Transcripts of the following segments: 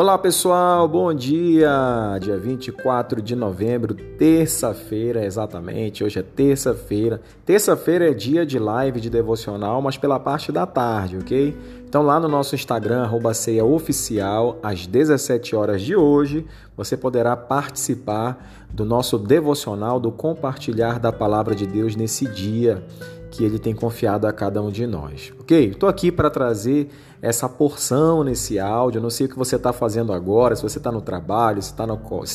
Olá pessoal, bom dia! Dia 24 de novembro, terça-feira, exatamente. Hoje é terça-feira. Terça-feira é dia de live de devocional, mas pela parte da tarde, ok? Então lá no nosso Instagram, arroba ceia oficial, às 17 horas de hoje, você poderá participar do nosso devocional, do compartilhar da palavra de Deus nesse dia que ele tem confiado a cada um de nós. Ok? Estou aqui para trazer essa porção nesse áudio. Eu não sei o que você está fazendo agora, se você está no trabalho, se está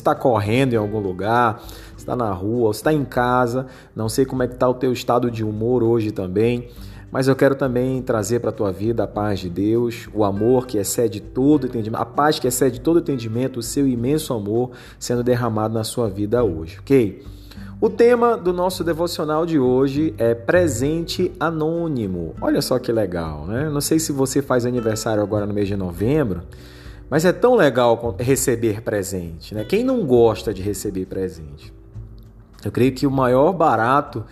tá correndo em algum lugar, se está na rua, se está em casa. Não sei como é que está o teu estado de humor hoje também. Mas eu quero também trazer para a tua vida a paz de Deus, o amor que excede todo entendimento, a paz que excede todo entendimento, o seu imenso amor sendo derramado na sua vida hoje, ok? O tema do nosso devocional de hoje é presente anônimo. Olha só que legal, né? Não sei se você faz aniversário agora no mês de novembro, mas é tão legal receber presente, né? Quem não gosta de receber presente? Eu creio que o maior barato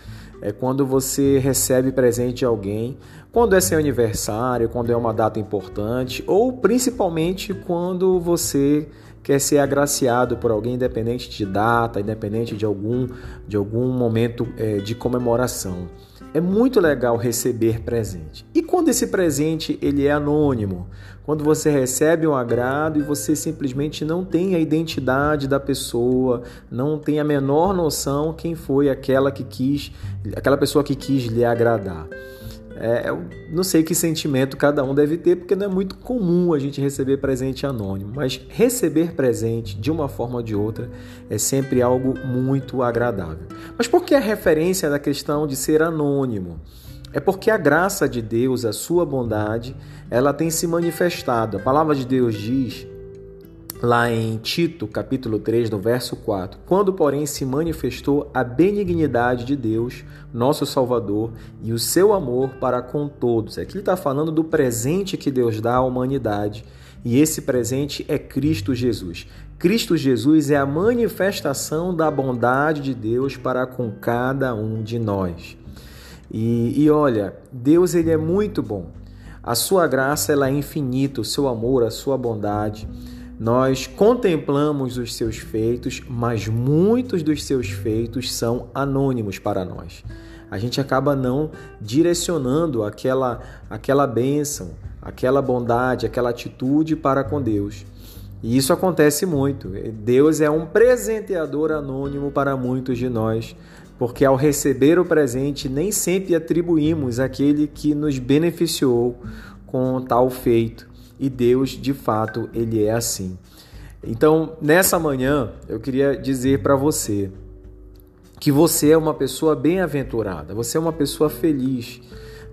é quando você recebe presente de alguém, quando é seu aniversário, quando é uma data importante, ou principalmente quando você quer ser agraciado por alguém, independente de data, independente de algum, de algum momento é, de comemoração. É muito legal receber presente. E quando esse presente ele é anônimo, quando você recebe um agrado e você simplesmente não tem a identidade da pessoa, não tem a menor noção quem foi aquela que quis, aquela pessoa que quis lhe agradar. É, eu não sei que sentimento cada um deve ter, porque não é muito comum a gente receber presente anônimo, mas receber presente de uma forma ou de outra é sempre algo muito agradável. Mas por que a referência da questão de ser anônimo? É porque a graça de Deus, a sua bondade, ela tem se manifestado. A palavra de Deus diz lá em Tito, capítulo 3, no verso 4. Quando, porém, se manifestou a benignidade de Deus, nosso Salvador, e o seu amor para com todos. Aqui está falando do presente que Deus dá à humanidade. E esse presente é Cristo Jesus. Cristo Jesus é a manifestação da bondade de Deus para com cada um de nós. E, e olha, Deus ele é muito bom. A sua graça ela é infinita, o seu amor, a sua bondade. Nós contemplamos os seus feitos, mas muitos dos seus feitos são anônimos para nós. A gente acaba não direcionando aquela aquela bênção, aquela bondade, aquela atitude para com Deus. E isso acontece muito. Deus é um presenteador anônimo para muitos de nós, porque ao receber o presente nem sempre atribuímos aquele que nos beneficiou com tal feito. E Deus, de fato, ele é assim. Então, nessa manhã, eu queria dizer para você que você é uma pessoa bem-aventurada, você é uma pessoa feliz.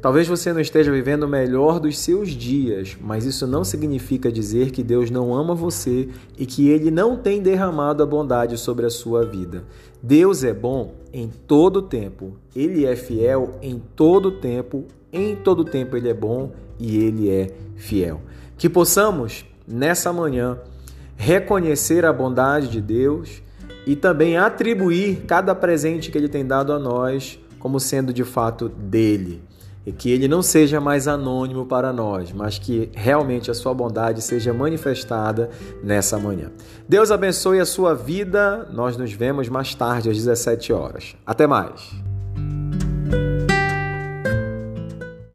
Talvez você não esteja vivendo o melhor dos seus dias, mas isso não significa dizer que Deus não ama você e que ele não tem derramado a bondade sobre a sua vida. Deus é bom em todo tempo, ele é fiel em todo tempo, em todo tempo ele é bom e ele é fiel. Que possamos, nessa manhã, reconhecer a bondade de Deus e também atribuir cada presente que Ele tem dado a nós como sendo de fato dele. E que ele não seja mais anônimo para nós, mas que realmente a sua bondade seja manifestada nessa manhã. Deus abençoe a sua vida. Nós nos vemos mais tarde às 17 horas. Até mais.